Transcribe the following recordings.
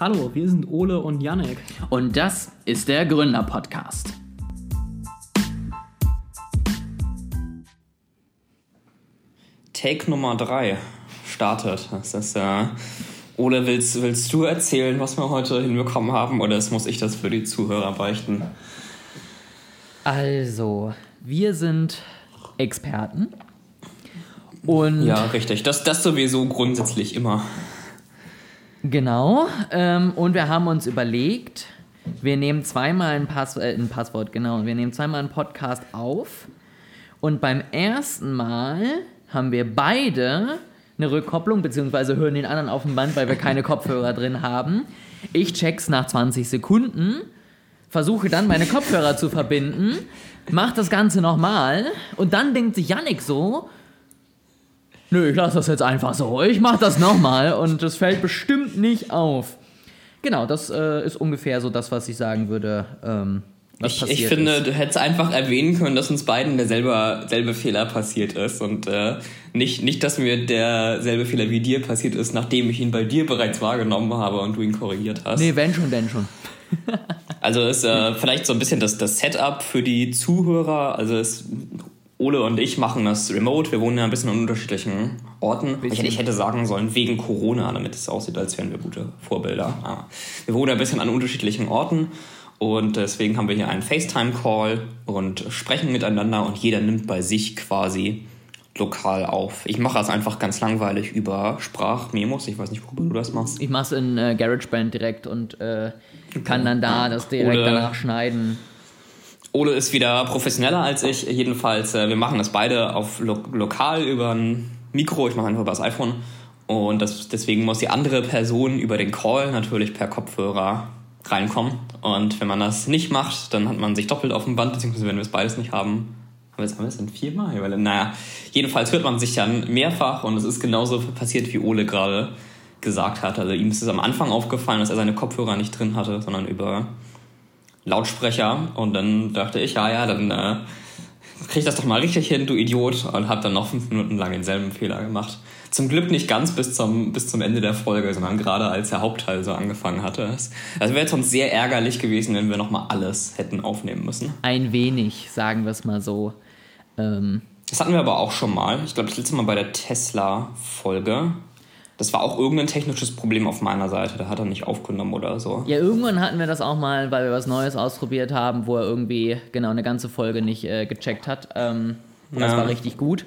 Hallo, wir sind Ole und Yannick. Und das ist der Gründer-Podcast. Take Nummer 3 startet. Das ist äh, Ole, willst, willst du erzählen, was wir heute hinbekommen haben, oder muss ich das für die Zuhörer beichten? Also, wir sind Experten. Und ja, richtig. Das, das sowieso grundsätzlich immer. Genau. Ähm, und wir haben uns überlegt, wir nehmen zweimal ein, Pass äh, ein Passwort, genau. Wir nehmen zweimal einen Podcast auf. Und beim ersten Mal haben wir beide eine Rückkopplung, beziehungsweise hören den anderen auf dem Band, weil wir keine Kopfhörer drin haben. Ich check's nach 20 Sekunden, versuche dann meine Kopfhörer zu verbinden, mach das Ganze nochmal und dann denkt sich Yannick so, nö, ich lasse das jetzt einfach so, ich mach das nochmal und das fällt bestimmt nicht auf. Genau, das äh, ist ungefähr so das, was ich sagen würde. Ähm, ich, ich, finde, ist. du hättest einfach erwähnen können, dass uns beiden derselbe selbe Fehler passiert ist und äh, nicht, nicht, dass mir derselbe Fehler wie dir passiert ist, nachdem ich ihn bei dir bereits wahrgenommen habe und du ihn korrigiert hast. Nee, wenn schon, denn schon. also ist äh, vielleicht so ein bisschen das, das Setup für die Zuhörer. Also ist, Ole und ich machen das remote. Wir wohnen ja ein bisschen an unterschiedlichen Orten. Ich, ich, hätte sagen sollen, wegen Corona, damit es aussieht, als wären wir gute Vorbilder. Ah. Wir wohnen ein bisschen an unterschiedlichen Orten und deswegen haben wir hier einen FaceTime-Call und sprechen miteinander und jeder nimmt bei sich quasi lokal auf. Ich mache das einfach ganz langweilig über Sprachmemos. Ich weiß nicht, worüber du das machst. Ich mache es in äh, GarageBand direkt und äh, kann dann da das direkt Ole, danach schneiden. Ole ist wieder professioneller als ich. Jedenfalls, äh, wir machen das beide auf lo lokal über ein Mikro. Ich mache einfach über das iPhone. Und das, deswegen muss die andere Person über den Call natürlich per Kopfhörer reinkommen. Und wenn man das nicht macht, dann hat man sich doppelt auf dem Band, beziehungsweise wenn wir es beides nicht haben, haben wir es, haben wir es dann viermal? Naja, jedenfalls hört man sich dann mehrfach und es ist genauso passiert, wie Ole gerade gesagt hat. Also ihm ist es am Anfang aufgefallen, dass er seine Kopfhörer nicht drin hatte, sondern über Lautsprecher. Und dann dachte ich, ja, ja, dann äh, krieg das doch mal richtig hin, du Idiot. Und habe dann noch fünf Minuten lang denselben Fehler gemacht. Zum Glück nicht ganz bis zum, bis zum Ende der Folge, sondern gerade als der Hauptteil so angefangen hatte. Also wäre es uns sehr ärgerlich gewesen, wenn wir nochmal alles hätten aufnehmen müssen. Ein wenig, sagen wir es mal so. Ähm das hatten wir aber auch schon mal. Ich glaube, das letzte Mal bei der Tesla-Folge. Das war auch irgendein technisches Problem auf meiner Seite. Da hat er nicht aufgenommen oder so. Ja, irgendwann hatten wir das auch mal, weil wir was Neues ausprobiert haben, wo er irgendwie genau eine ganze Folge nicht äh, gecheckt hat. Ähm, das ja. war richtig gut.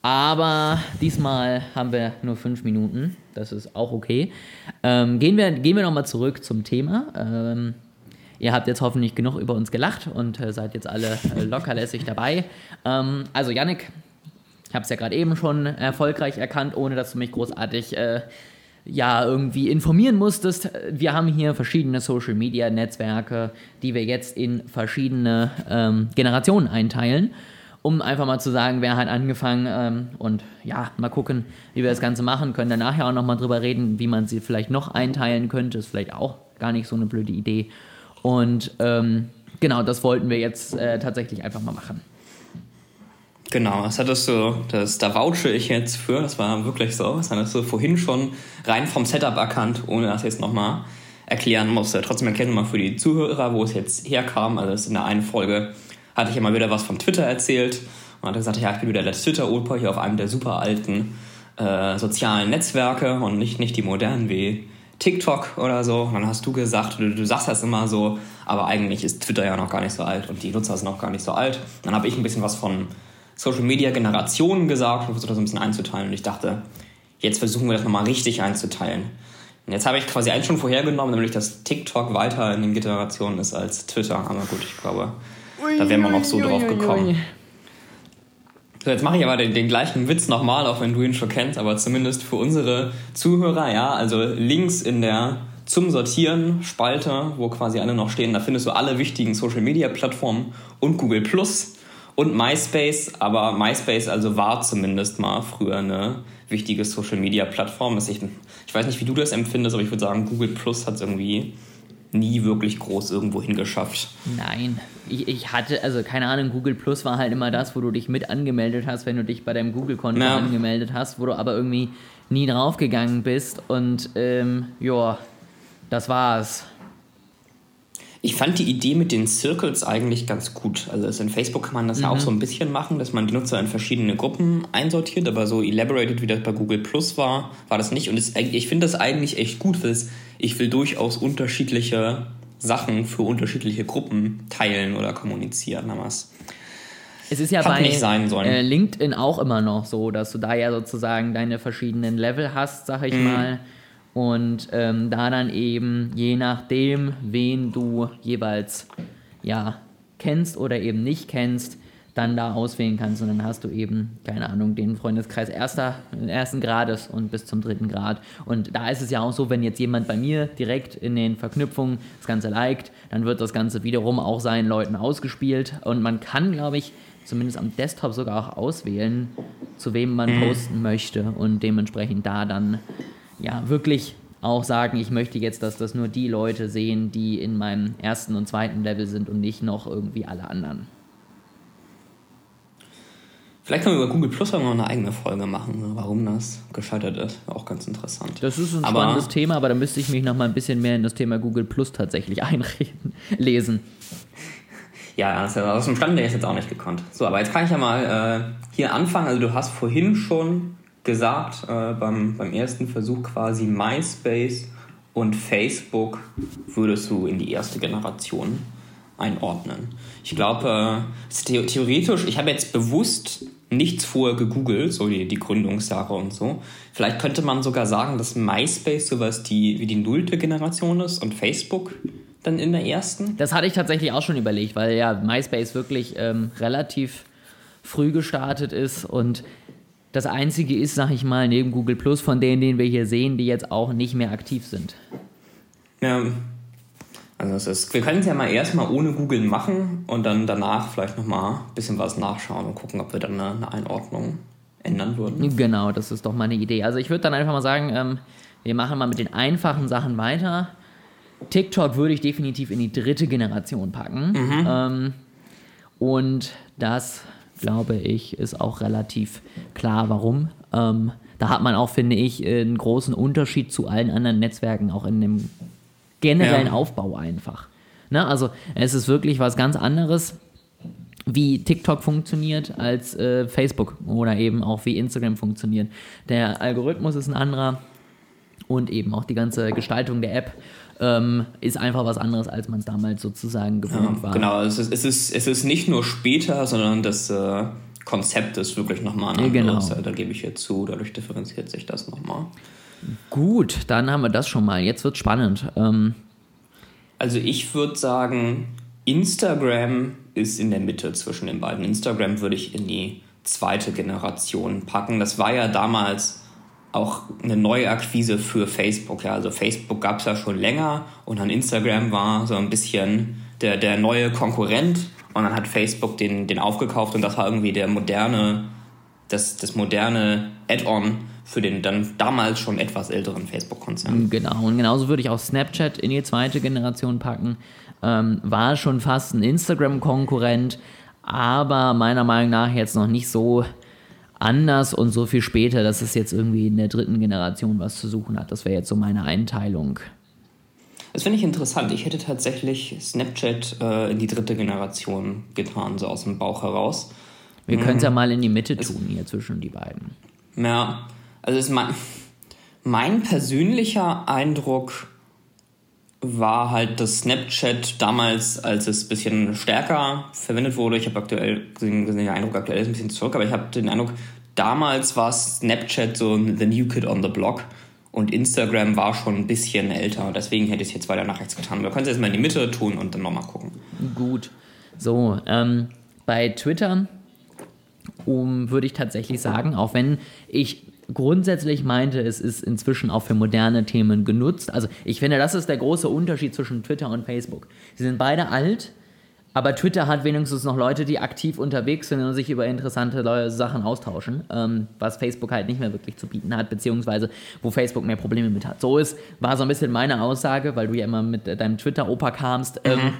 Aber diesmal haben wir nur fünf Minuten. Das ist auch okay. Ähm, gehen wir, gehen wir nochmal zurück zum Thema. Ähm, ihr habt jetzt hoffentlich genug über uns gelacht und äh, seid jetzt alle äh, lockerlässig dabei. Ähm, also, Yannick, ich habe es ja gerade eben schon erfolgreich erkannt, ohne dass du mich großartig äh, ja, irgendwie informieren musstest. Wir haben hier verschiedene Social Media Netzwerke, die wir jetzt in verschiedene ähm, Generationen einteilen um einfach mal zu sagen, wer hat angefangen ähm, und ja, mal gucken, wie wir das Ganze machen können. Dann nachher auch nochmal drüber reden, wie man sie vielleicht noch einteilen könnte. Ist vielleicht auch gar nicht so eine blöde Idee. Und ähm, genau, das wollten wir jetzt äh, tatsächlich einfach mal machen. Genau, das hattest du, das, da vouche ich jetzt für, das war wirklich so. Das hattest du vorhin schon rein vom Setup erkannt, ohne dass ich es nochmal erklären musste. Trotzdem erkennen wir mal für die Zuhörer, wo es jetzt herkam. Also, in der einen Folge hatte ich immer wieder was von Twitter erzählt und hat gesagt, ja, ich bin wieder der Twitter-Opa hier auf einem der super alten äh, sozialen Netzwerke und nicht, nicht die modernen wie TikTok oder so. Und dann hast du gesagt, du, du sagst das immer so, aber eigentlich ist Twitter ja noch gar nicht so alt und die Nutzer sind noch gar nicht so alt. Dann habe ich ein bisschen was von Social Media Generationen gesagt und versucht das ein bisschen einzuteilen. Und ich dachte, jetzt versuchen wir das nochmal richtig einzuteilen. Und jetzt habe ich quasi eins schon vorhergenommen, nämlich dass TikTok weiter in den Generationen ist als Twitter. Aber gut, ich glaube, da wären wir noch so drauf gekommen. So, jetzt mache ich aber den, den gleichen Witz nochmal, auch wenn du ihn schon kennst, aber zumindest für unsere Zuhörer, ja, also links in der zum Sortieren Spalte, wo quasi alle noch stehen, da findest du alle wichtigen Social Media Plattformen und Google Plus und MySpace, aber MySpace also war zumindest mal früher eine wichtige Social Media Plattform. Ich, ich weiß nicht, wie du das empfindest, aber ich würde sagen, Google Plus hat es irgendwie nie wirklich groß irgendwo hingeschafft. Nein, ich, ich, hatte, also keine Ahnung, Google Plus war halt immer das, wo du dich mit angemeldet hast, wenn du dich bei deinem Google-Konto ja. angemeldet hast, wo du aber irgendwie nie draufgegangen bist und ähm, ja, das war's. Ich fand die Idee mit den Circles eigentlich ganz gut. Also in Facebook kann man das mhm. ja auch so ein bisschen machen, dass man die Nutzer in verschiedene Gruppen einsortiert, aber so elaborated, wie das bei Google Plus war, war das nicht. Und es, ich finde das eigentlich echt gut, weil ich will durchaus unterschiedliche Sachen für unterschiedliche Gruppen teilen oder kommunizieren. Aber es ist ja bei äh, LinkedIn auch immer noch so, dass du da ja sozusagen deine verschiedenen Level hast, sag ich mhm. mal und ähm, da dann eben je nachdem, wen du jeweils ja kennst oder eben nicht kennst, dann da auswählen kannst und dann hast du eben, keine Ahnung, den Freundeskreis erster, ersten Grades und bis zum dritten Grad. Und da ist es ja auch so, wenn jetzt jemand bei mir direkt in den Verknüpfungen das Ganze liked, dann wird das Ganze wiederum auch seinen Leuten ausgespielt und man kann, glaube ich, zumindest am Desktop sogar auch auswählen, zu wem man mhm. posten möchte und dementsprechend da dann ja, wirklich auch sagen, ich möchte jetzt, dass das nur die Leute sehen, die in meinem ersten und zweiten Level sind und nicht noch irgendwie alle anderen. Vielleicht können wir über Google Plus noch eine eigene Folge machen, warum das gescheitert ist. Auch ganz interessant. Das ist ein aber, spannendes Thema, aber da müsste ich mich noch mal ein bisschen mehr in das Thema Google Plus tatsächlich einreden, lesen. Ja, aus dem Stand der ist jetzt auch nicht gekonnt. So, aber jetzt kann ich ja mal äh, hier anfangen. Also du hast vorhin schon gesagt äh, beim, beim ersten Versuch quasi MySpace und Facebook würdest du in die erste Generation einordnen. Ich glaube, äh, theoretisch, ich habe jetzt bewusst nichts vorher gegoogelt, so die, die Gründungssache und so. Vielleicht könnte man sogar sagen, dass MySpace sowas die, wie die nullte Generation ist und Facebook dann in der ersten. Das hatte ich tatsächlich auch schon überlegt, weil ja MySpace wirklich ähm, relativ früh gestartet ist und das einzige ist, sag ich mal, neben Google Plus von denen, den wir hier sehen, die jetzt auch nicht mehr aktiv sind. Ja. Also es ist, wir können es ja mal erstmal ohne Google machen und dann danach vielleicht nochmal ein bisschen was nachschauen und gucken, ob wir dann eine, eine, Einordnung ändern würden. Genau, das ist doch meine Idee. Also ich würde dann einfach mal sagen, ähm, wir machen mal mit den einfachen Sachen weiter. TikTok würde ich definitiv in die dritte Generation packen. Mhm. Ähm, und das glaube ich, ist auch relativ klar, warum. Ähm, da hat man auch, finde ich, einen großen Unterschied zu allen anderen Netzwerken, auch in dem generellen ja. Aufbau einfach. Ne? Also es ist wirklich was ganz anderes, wie TikTok funktioniert, als äh, Facebook oder eben auch wie Instagram funktioniert. Der Algorithmus ist ein anderer und eben auch die ganze Gestaltung der App ähm, ist einfach was anderes, als man es damals sozusagen gewohnt ja, war. Genau, es ist, es, ist, es ist nicht nur später, sondern das äh, Konzept ist wirklich nochmal ein anderes. Genau. Da gebe ich jetzt zu, dadurch differenziert sich das nochmal. Gut, dann haben wir das schon mal. Jetzt wird spannend. Ähm, also ich würde sagen, Instagram ist in der Mitte zwischen den beiden. Instagram würde ich in die zweite Generation packen. Das war ja damals auch eine neue Akquise für Facebook. Ja. Also Facebook gab es ja schon länger und dann Instagram war so ein bisschen der, der neue Konkurrent und dann hat Facebook den, den aufgekauft und das war irgendwie der moderne, das, das moderne Add-on für den dann damals schon etwas älteren Facebook-Konzern. Genau, und genauso würde ich auch Snapchat in die zweite Generation packen. Ähm, war schon fast ein Instagram-Konkurrent, aber meiner Meinung nach jetzt noch nicht so anders und so viel später, dass es jetzt irgendwie in der dritten Generation was zu suchen hat. Das wäre jetzt so meine Einteilung. Das finde ich interessant. Ich hätte tatsächlich Snapchat äh, in die dritte Generation getan, so aus dem Bauch heraus. Wir können es ja mhm. mal in die Mitte tun, hier zwischen die beiden. Ja, also ist mein, mein persönlicher Eindruck war halt, dass Snapchat damals, als es ein bisschen stärker verwendet wurde, ich habe aktuell den Eindruck, aktuell ist ein bisschen zurück, aber ich habe den Eindruck, damals war Snapchat so the new kid on the block und Instagram war schon ein bisschen älter. Deswegen hätte ich es jetzt weiter nach rechts getan. Wir können es jetzt mal in die Mitte tun und dann nochmal gucken. Gut. So, ähm, bei Twitter um, würde ich tatsächlich sagen, auch wenn ich grundsätzlich meinte, es ist inzwischen auch für moderne Themen genutzt. Also ich finde, das ist der große Unterschied zwischen Twitter und Facebook. Sie sind beide alt, aber Twitter hat wenigstens noch Leute, die aktiv unterwegs sind und sich über interessante Sachen austauschen, ähm, was Facebook halt nicht mehr wirklich zu bieten hat, beziehungsweise wo Facebook mehr Probleme mit hat. So ist, war so ein bisschen meine Aussage, weil du ja immer mit deinem Twitter-Opa kamst. Ähm, mhm.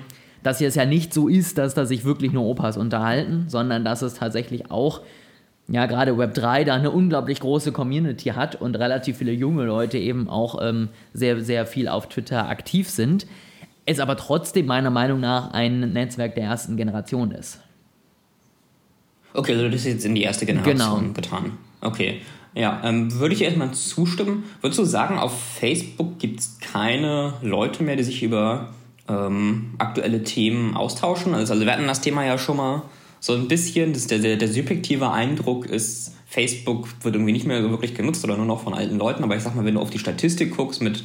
dass es ja nicht so ist, dass da sich wirklich nur Opas unterhalten, sondern dass es tatsächlich auch ja gerade Web 3 da eine unglaublich große Community hat und relativ viele junge Leute eben auch ähm, sehr, sehr viel auf Twitter aktiv sind, es aber trotzdem meiner Meinung nach ein Netzwerk der ersten Generation ist. Okay, also das ist jetzt in die erste Generation Genau. getan. Okay. Ja, ähm, würde ich erstmal zustimmen. Würdest du sagen, auf Facebook gibt es keine Leute mehr, die sich über ähm, aktuelle Themen austauschen? Also, also wir hatten das Thema ja schon mal so ein bisschen, das, der, der, der subjektive Eindruck ist, Facebook wird irgendwie nicht mehr so wirklich genutzt oder nur noch von alten Leuten. Aber ich sag mal, wenn du auf die Statistik guckst mit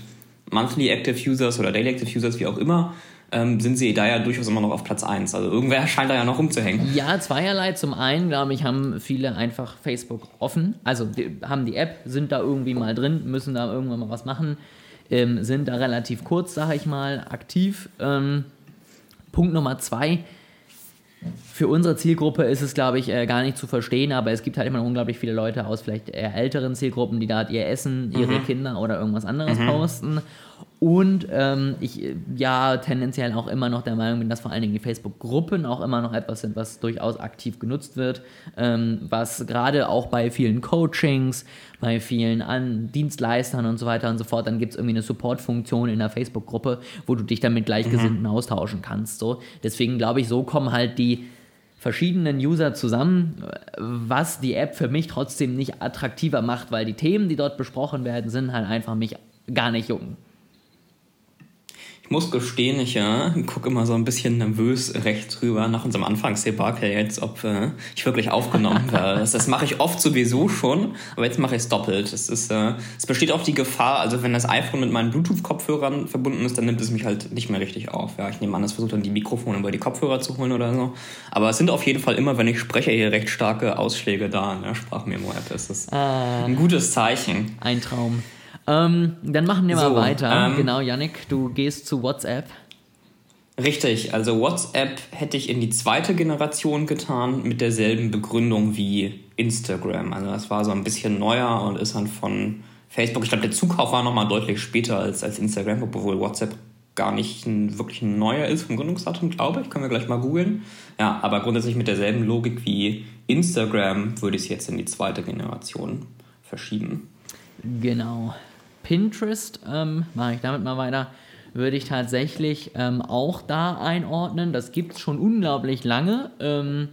Monthly Active Users oder Daily Active Users, wie auch immer, ähm, sind sie da ja durchaus immer noch auf Platz 1. Also irgendwer scheint da ja noch rumzuhängen. Ja, zweierlei. Zum einen, glaube ich, haben viele einfach Facebook offen. Also die, haben die App, sind da irgendwie mal drin, müssen da irgendwann mal was machen, ähm, sind da relativ kurz, sage ich mal, aktiv. Ähm, Punkt Nummer zwei. Für unsere Zielgruppe ist es, glaube ich, äh, gar nicht zu verstehen, aber es gibt halt immer unglaublich viele Leute aus vielleicht eher älteren Zielgruppen, die da ihr Essen, ihre Kinder oder irgendwas anderes posten. Und ähm, ich äh, ja tendenziell auch immer noch der Meinung bin, dass vor allen Dingen die Facebook-Gruppen auch immer noch etwas sind, was durchaus aktiv genutzt wird, ähm, was gerade auch bei vielen Coachings, bei vielen An Dienstleistern und so weiter und so fort, dann gibt es irgendwie eine Support-Funktion in der Facebook-Gruppe, wo du dich dann mit Gleichgesinnten austauschen kannst. So. Deswegen glaube ich, so kommen halt die verschiedenen User zusammen, was die App für mich trotzdem nicht attraktiver macht, weil die Themen, die dort besprochen werden, sind halt einfach mich gar nicht jucken. Ich muss gestehen, ich ja, gucke immer so ein bisschen nervös rechts rüber nach unserem Anfangsdebakel jetzt, ob äh, ich wirklich aufgenommen werde. Das, das mache ich oft sowieso schon, aber jetzt mache ich es doppelt. Es, ist, äh, es besteht auch die Gefahr, also wenn das iPhone mit meinen Bluetooth-Kopfhörern verbunden ist, dann nimmt es mich halt nicht mehr richtig auf. Ja, ich nehme an, es versucht dann die Mikrofone über die Kopfhörer zu holen oder so. Aber es sind auf jeden Fall immer, wenn ich spreche, hier recht starke Ausschläge da in der Sprachmemo-App. Das ist ein gutes Zeichen. Ein Traum. Ähm, dann machen wir mal So, weiter. ähm, genau, Yannick, du gehst zu WhatsApp. Richtig, also WhatsApp hätte ich in die zweite Generation getan mit derselben Begründung wie Instagram. Also das war so ein bisschen neuer und ist dann von Facebook. Ich glaube, der Zukauf war nochmal deutlich später als, als Instagram, obwohl WhatsApp gar nicht ein, wirklich ein neuer ist vom Gründungsdatum, glaube ich. Können wir gleich mal googeln. Ja, aber grundsätzlich mit derselben Logik wie Instagram würde ich es jetzt in die zweite Generation verschieben. Genau. Pinterest, ähm, mache ich damit mal weiter, würde ich tatsächlich ähm, auch da einordnen. Das gibt es schon unglaublich lange. Ähm,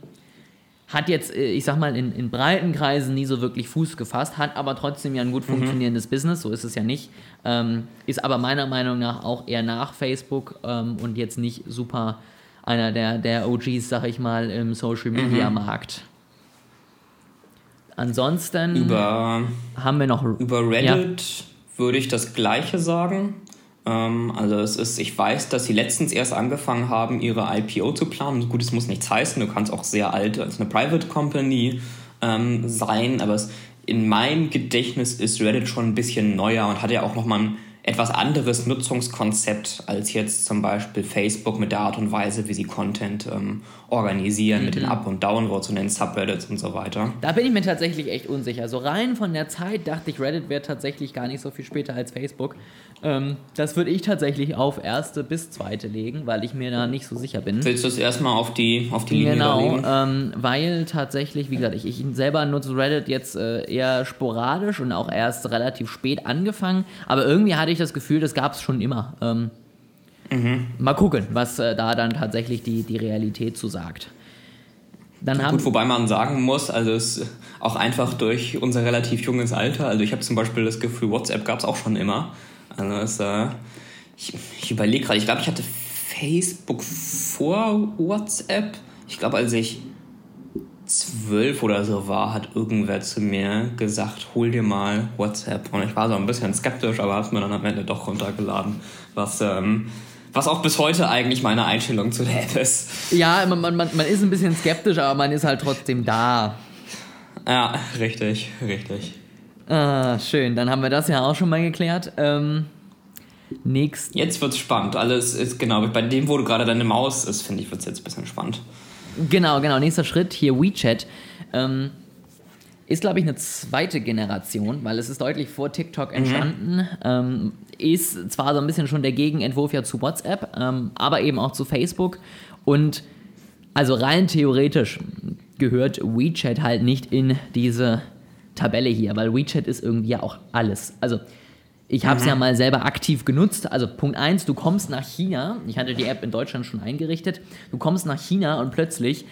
hat jetzt, äh, ich sag mal, in, in breiten Kreisen nie so wirklich Fuß gefasst, hat aber trotzdem ja ein gut funktionierendes Business, so ist es ja nicht. Ähm, ist aber meiner Meinung nach auch eher nach Facebook ähm, und jetzt nicht super einer der, der OGs, sag ich mal, im Social Media Markt. Ansonsten Über haben wir noch Über Reddit würde ich das Gleiche sagen. Ähm, also es ist, ich weiß, dass sie letztens erst angefangen haben, ihre IPO zu planen. Gut, es muss nichts heißen. Du kannst auch sehr alt als eine Private Company ähm, sein, aber es, in meinem Gedächtnis ist Reddit schon ein bisschen neuer und hat ja auch nochmal ein etwas anderes Nutzungskonzept als jetzt zum Beispiel Facebook mit der Art und Weise, wie sie Content ähm, organisieren, mit den Up- und Downvotes und den Subreddits und so weiter. Da bin ich mir tatsächlich echt unsicher. So rein von der Zeit dachte ich, Reddit wäre tatsächlich gar nicht so viel später als Facebook. Ähm, das würde ich tatsächlich auf erste bis zweite legen, weil ich mir da nicht so sicher bin. Willst du es erstmal auf die, auf die Linie Genau, ähm, weil tatsächlich, wie gesagt, ich, ich selber nutze Reddit jetzt äh, eher sporadisch und auch erst relativ spät angefangen, aber irgendwie hatte ich das Gefühl, das gab es schon immer. Ähm, Mal gucken, was äh, da dann tatsächlich die, die Realität zu sagt. Dann Gut, wobei man sagen muss, also es auch einfach durch unser relativ junges Alter, also ich habe zum Beispiel das Gefühl, WhatsApp gab es auch schon immer. Also es, äh, ich, ich überlege gerade, ich glaube, ich hatte Facebook vor WhatsApp. Ich glaube, als ich zwölf oder so war, hat irgendwer zu mir gesagt, hol dir mal WhatsApp. Und ich war so ein bisschen skeptisch, aber habe es mir dann am Ende doch runtergeladen. Was, ähm, was auch bis heute eigentlich meine Einstellung zu der App ist. ja, man, man, man ist ein bisschen skeptisch, aber man ist halt trotzdem da. Ja, richtig, richtig. Ah, schön, dann haben wir das ja auch schon mal geklärt. Ähm, nächst, Jetzt wird's spannend. Alles ist genau, bei dem, wo du gerade deine Maus ist, finde ich, wird's jetzt ein bisschen spannend. Genau, genau, nächster Schritt hier WeChat. Ähm, ist, glaube ich, eine zweite Generation, weil es ist deutlich vor TikTok entstanden. Ähm, ist zwar so ein bisschen schon der Gegenentwurf ja zu WhatsApp, ähm, aber eben auch zu Facebook. Und also rein theoretisch, gehört WeChat halt nicht in diese Tabelle hier, weil WeChat ist irgendwie ja auch alles. Also ich habe es mhm. ja mal selber aktiv genutzt. Also Punkt 1, du kommst nach China. Ich hatte die App in Deutschland schon eingerichtet. Du kommst nach China und plötzlich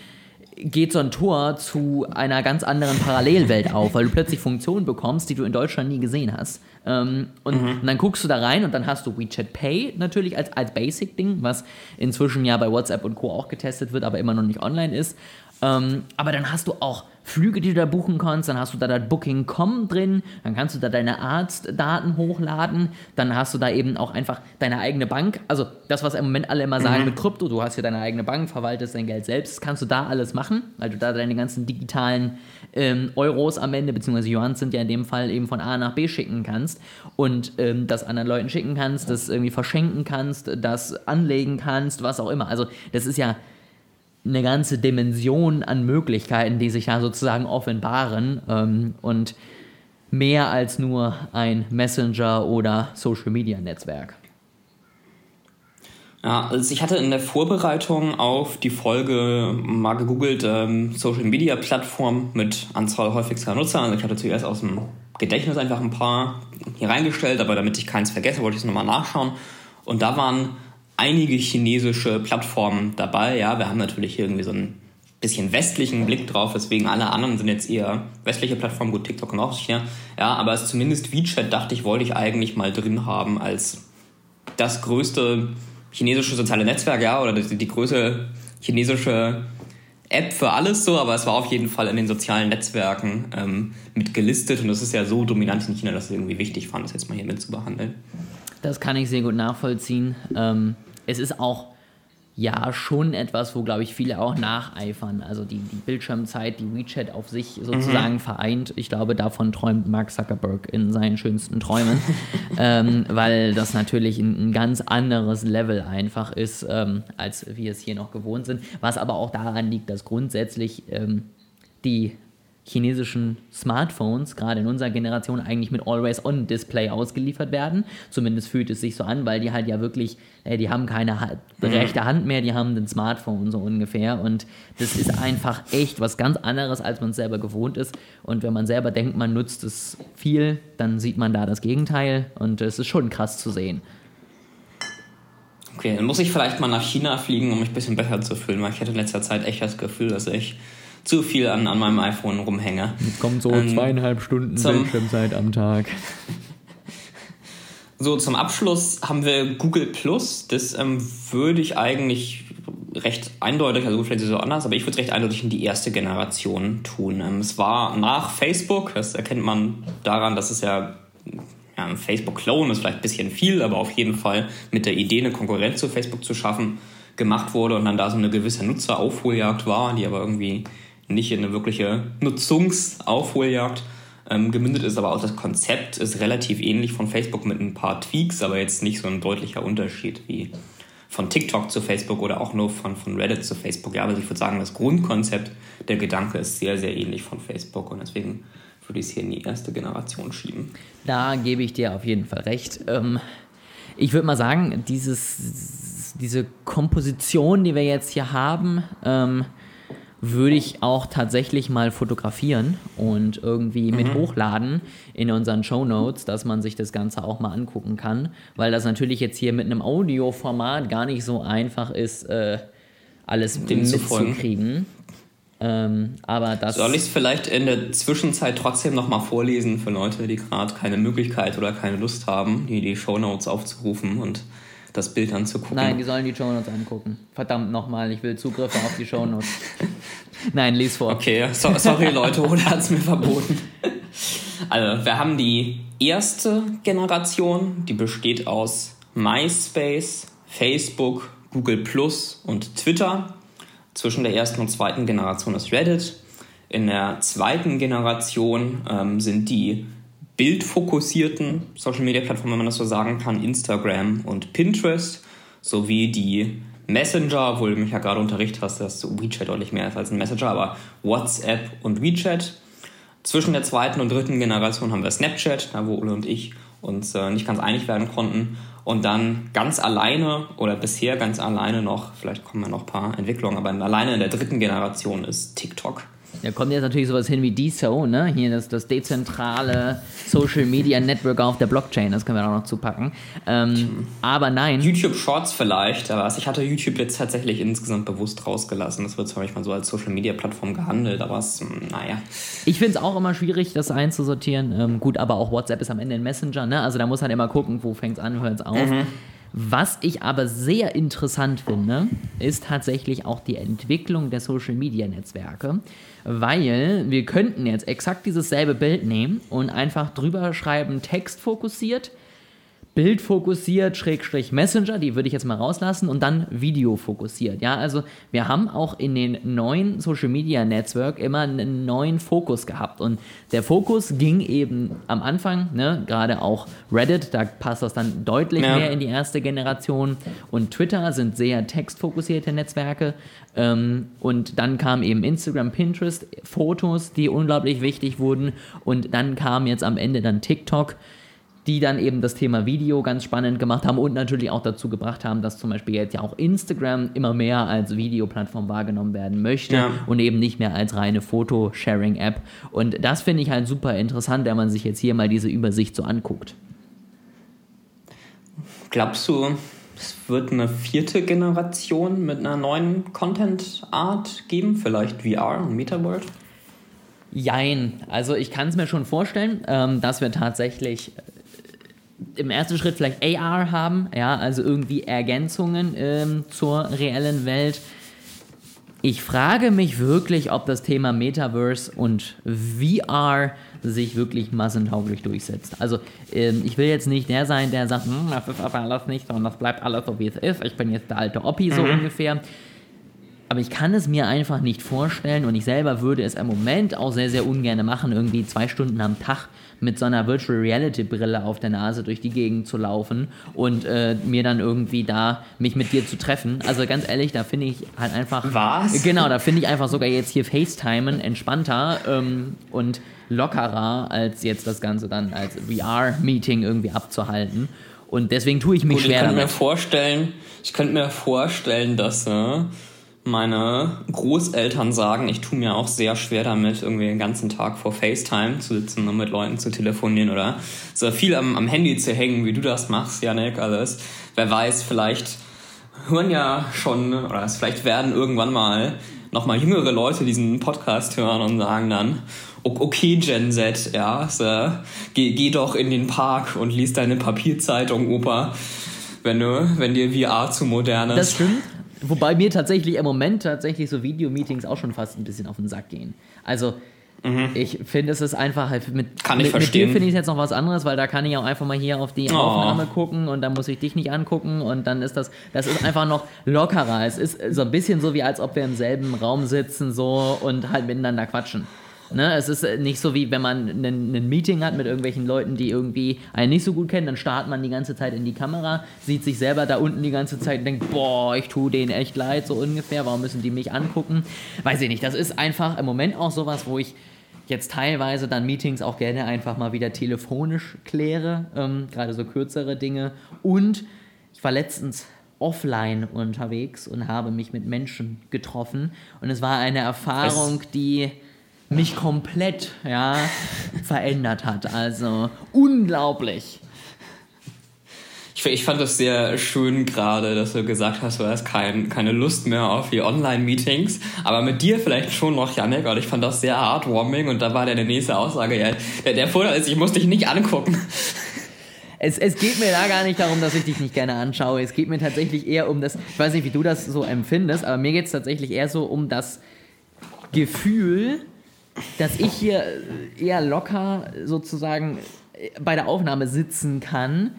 geht so ein Tor zu einer ganz anderen Parallelwelt auf, weil du plötzlich Funktionen bekommst, die du in Deutschland nie gesehen hast. Ähm, und, mhm. und, dann guckst du da rein und dann hast du WeChat Pay natürlich als, als Basic-Ding, was inzwischen ja bei WhatsApp und Co. auch getestet wird, aber immer noch nicht online ist. Ähm, aber dann hast du auch Flüge, die du da buchen kannst, dann hast du da das Booking.com drin, dann kannst du da deine Arztdaten hochladen, dann hast du da eben auch einfach deine eigene Bank, also das, was im Moment alle immer sagen mhm. mit Krypto, du hast hier deine eigene Bank, verwaltest dein Geld selbst, kannst du da alles machen, weil du da deine ganzen digitalen ähm, Euros am Ende, beziehungsweise Yuan sind ja in dem Fall eben von A nach B schicken kannst und ähm, das anderen Leuten schicken kannst, das irgendwie verschenken kannst, das anlegen kannst, was auch immer. Also das ist ja eine ganze Dimension an Möglichkeiten, die sich ja sozusagen offenbaren ähm, und mehr als nur ein Messenger oder Social Media Netzwerk. Ja, also ich hatte in der Vorbereitung auf die Folge mal gegoogelt ähm, Social Media Plattform mit Anzahl häufigster Nutzer. Also ich hatte zuerst aus dem Gedächtnis einfach ein paar hier reingestellt, aber damit ich keins vergesse, wollte ich es nochmal nachschauen. Und da waren einige chinesische Plattformen dabei. Ja, wir haben natürlich irgendwie so einen bisschen westlichen Blick drauf, weswegen alle anderen sind jetzt eher westliche Plattformen, gut, TikTok und auch China. Ja, aber es zumindest WeChat dachte ich, wollte ich eigentlich mal drin haben als das größte chinesische soziale Netzwerk, ja, oder die, die größte chinesische App für alles so, aber es war auf jeden Fall in den sozialen Netzwerken ähm, mit gelistet und das ist ja so dominant in China, dass es irgendwie wichtig fand, das jetzt mal hier mit zu behandeln. Das kann ich sehr gut nachvollziehen. Ähm, es ist auch ja schon etwas, wo, glaube ich, viele auch nacheifern. Also die, die Bildschirmzeit, die WeChat auf sich sozusagen mhm. vereint. Ich glaube, davon träumt Mark Zuckerberg in seinen schönsten Träumen, ähm, weil das natürlich ein, ein, ganz anderes Level einfach ist, ähm, als wir es hier noch gewohnt sind. Was aber auch daran liegt, dass grundsätzlich ähm, die chinesischen Smartphones, gerade in unserer Generation, eigentlich mit Always-On-Display ausgeliefert werden. Zumindest fühlt es sich so an, weil die halt ja wirklich, äh, die haben keine ha mhm. rechte Hand mehr, die haben ein Smartphone so ungefähr. Und das ist einfach echt was ganz anderes, als man es selber gewohnt ist. Und wenn man selber denkt, man nutzt es viel, dann sieht man da das Gegenteil. Und es ist schon krass zu sehen. Okay, dann muss ich vielleicht mal nach China fliegen, um mich ein bisschen besser zu fühlen, weil ich hatte in letzter Zeit echt das Gefühl, dass ich zu viel an, an meinem iPhone rumhänge. Jetzt kommt so ähm, zweieinhalb Stunden Bildschirmzeit am Tag. So, zum Abschluss haben wir Google Plus. Das ähm, würde ich eigentlich recht eindeutig, also vielleicht ist es so anders, aber ich würde es recht eindeutig in die erste Generation tun. Ähm, es war nach Facebook, das erkennt man daran, dass es ja, ja ein Facebook-Clone ist vielleicht ein bisschen viel, aber auf jeden Fall mit der Idee, eine Konkurrenz zu Facebook zu schaffen, gemacht wurde und dann da so eine gewisse Nutzeraufholjagd war, die aber irgendwie nicht in eine wirkliche Nutzungsaufholjagd ähm, gemündet ist, aber auch das Konzept ist relativ ähnlich von Facebook mit ein paar Tweaks, aber jetzt nicht so ein deutlicher Unterschied wie von TikTok zu Facebook oder auch nur von, von Reddit zu Facebook. Ja, aber ich würde sagen, das Grundkonzept, der Gedanke ist sehr, sehr ähnlich von Facebook und deswegen würde ich es hier in die erste Generation schieben. Da gebe ich dir auf jeden Fall recht. Ähm, ich würde mal sagen, dieses, diese Komposition, die wir jetzt hier haben, ähm, würde ich auch tatsächlich mal fotografieren und irgendwie mhm. mit hochladen in unseren Show Notes, dass man sich das Ganze auch mal angucken kann, weil das natürlich jetzt hier mit einem Audioformat gar nicht so einfach ist, äh, alles Dem mitzukriegen. Ähm, aber das Soll ich es vielleicht in der Zwischenzeit trotzdem nochmal vorlesen für Leute, die gerade keine Möglichkeit oder keine Lust haben, die, die Show Notes aufzurufen und das Bild anzugucken. Nein, die sollen die Shownotes angucken. Verdammt nochmal, ich will Zugriffe auf die Shownotes. Nein, lies vor. Okay, so, sorry Leute, oder hat es mir verboten. Also, wir haben die erste Generation, die besteht aus MySpace, Facebook, Google Plus und Twitter. Zwischen der ersten und zweiten Generation ist Reddit. In der zweiten Generation ähm, sind die bildfokussierten Social-Media-Plattformen, wenn man das so sagen kann, Instagram und Pinterest, sowie die Messenger, obwohl du mich ja gerade unterrichtet hast, dass WeChat deutlich mehr ist als ein Messenger, aber WhatsApp und WeChat. Zwischen der zweiten und dritten Generation haben wir Snapchat, wo Ole und ich uns äh, nicht ganz einig werden konnten. Und dann ganz alleine oder bisher ganz alleine noch, vielleicht kommen ja noch ein paar Entwicklungen, aber alleine in der dritten Generation ist TikTok. Da kommt jetzt natürlich sowas hin wie DSO, ne? Hier das, das dezentrale Social Media Network auf der Blockchain, das können wir auch noch zupacken. Ähm, aber nein. YouTube Shorts vielleicht, aber ich hatte YouTube jetzt tatsächlich insgesamt bewusst rausgelassen. Das wird zwar manchmal so als Social Media Plattform gehandelt, aber es, hm, naja. Ich finde es auch immer schwierig, das einzusortieren. Ähm, gut, aber auch WhatsApp ist am Ende ein Messenger, ne? Also da muss halt immer gucken, wo fängt es an, hört es auf. Mhm. Was ich aber sehr interessant finde, ist tatsächlich auch die Entwicklung der Social Media Netzwerke, weil wir könnten jetzt exakt dieses selbe Bild nehmen und einfach drüber schreiben, Text fokussiert Bild fokussiert, Schrägstrich Messenger, die würde ich jetzt mal rauslassen und dann Video fokussiert. Ja, also wir haben auch in den neuen Social Media Network immer einen neuen Fokus gehabt und der Fokus ging eben am Anfang, ne, gerade auch Reddit, da passt das dann deutlich ja. mehr in die erste Generation und Twitter sind sehr textfokussierte Netzwerke ähm, und dann kam eben Instagram, Pinterest, Fotos, die unglaublich wichtig wurden und dann kam jetzt am Ende dann TikTok die dann eben das Thema Video ganz spannend gemacht haben und natürlich auch dazu gebracht haben, dass zum Beispiel jetzt ja auch Instagram immer mehr als Videoplattform wahrgenommen werden möchte ja. und eben nicht mehr als reine Fotosharing-App. Und das finde ich halt super interessant, wenn man sich jetzt hier mal diese Übersicht so anguckt. Glaubst du, es wird eine vierte Generation mit einer neuen Content-Art geben? Vielleicht VR und Metaworld? Jein. Also ich kann es mir schon vorstellen, ähm, dass wir tatsächlich im ersten Schritt vielleicht AR haben, ja, also irgendwie Ergänzungen ähm, zur reellen Welt. Ich frage mich wirklich, ob das Thema Metaverse und VR sich wirklich massentauglich durchsetzt. Also ähm, ich will jetzt nicht der sein, der sagt, hm, das ist aber alles nicht, sondern das bleibt alles so, wie es ist. Ich bin jetzt der alte Oppi so mhm. ungefähr. Aber ich kann es mir einfach nicht vorstellen und ich selber würde es im Moment auch sehr, sehr ungern machen, irgendwie zwei Stunden am Tag mit so einer Virtual Reality Brille auf der Nase durch die Gegend zu laufen und äh, mir dann irgendwie da mich mit dir zu treffen. Also ganz ehrlich, da finde ich halt einfach. Was? Genau, da finde ich einfach sogar jetzt hier FaceTimen entspannter ähm, und lockerer, als jetzt das Ganze dann als VR-Meeting irgendwie abzuhalten. Und deswegen tue ich mich Gut, schwer. Ich könnte mir vorstellen, ich könnte mir vorstellen, dass äh, meine Großeltern sagen, ich tue mir auch sehr schwer damit, irgendwie den ganzen Tag vor FaceTime zu sitzen und mit Leuten zu telefonieren oder so viel am, am Handy zu hängen, wie du das machst, Janek, alles. Wer weiß, vielleicht hören ja schon, oder vielleicht werden irgendwann mal nochmal jüngere Leute diesen Podcast hören und sagen dann, okay, Gen Z, ja, so, geh, geh doch in den Park und lies deine Papierzeitung, Opa, wenn du, wenn dir VR zu modern ist. Das stimmt. Wobei mir tatsächlich im Moment tatsächlich so Videomeetings auch schon fast ein bisschen auf den Sack gehen. Also mhm. ich finde, es ist einfach halt mit, kann ich mit, verstehen. mit dir finde ich jetzt noch was anderes, weil da kann ich auch einfach mal hier auf die oh. Aufnahme gucken und dann muss ich dich nicht angucken und dann ist das, das ist einfach noch lockerer. Es ist so ein bisschen so wie als ob wir im selben Raum sitzen so und halt miteinander quatschen. Ne? Es ist äh, nicht so wie wenn man ein Meeting hat mit irgendwelchen Leuten, die irgendwie einen nicht so gut kennen, dann startet man die ganze Zeit in die Kamera, sieht sich selber da unten die ganze Zeit und denkt, boah, ich tue denen echt leid, so ungefähr, warum müssen die mich angucken? Weiß ich nicht, das ist einfach im Moment auch sowas, wo ich jetzt teilweise dann Meetings auch gerne einfach mal wieder telefonisch kläre, ähm, gerade so kürzere Dinge. Und ich war letztens offline unterwegs und habe mich mit Menschen getroffen. Und es war eine Erfahrung, die mich komplett ja, verändert hat. Also unglaublich. Ich, ich fand das sehr schön gerade, dass du gesagt hast, du hast kein, keine Lust mehr auf die Online-Meetings, aber mit dir vielleicht schon noch, Janek, und ich fand das sehr heartwarming und da war deine nächste Aussage, ja, der, der Vorteil ist, ich muss dich nicht angucken. Es, es geht mir da gar nicht darum, dass ich dich nicht gerne anschaue. Es geht mir tatsächlich eher um das, ich weiß nicht, wie du das so empfindest, aber mir geht es tatsächlich eher so um das Gefühl, dass ich hier eher locker sozusagen bei der Aufnahme sitzen kann,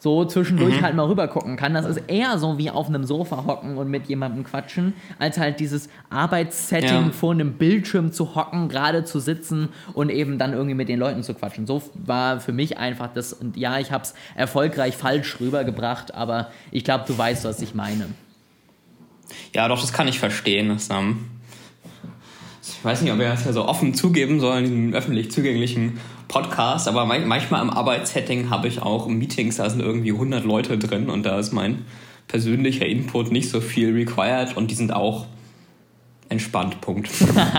so zwischendurch mhm. halt mal rüber gucken kann. Das ist eher so wie auf einem Sofa hocken und mit jemandem quatschen, als halt dieses Arbeitssetting ja. vor einem Bildschirm zu hocken, gerade zu sitzen und eben dann irgendwie mit den Leuten zu quatschen. So war für mich einfach das, und ja, ich habe es erfolgreich falsch rübergebracht, aber ich glaube, du weißt, was ich meine. Ja, doch, das kann ich verstehen, Sam ich weiß nicht, ob wir das ja so offen zugeben sollen, in diesem öffentlich zugänglichen Podcast, aber manchmal im Arbeitssetting habe ich auch Meetings, da sind irgendwie 100 Leute drin und da ist mein persönlicher Input nicht so viel required und die sind auch entspannt, Punkt.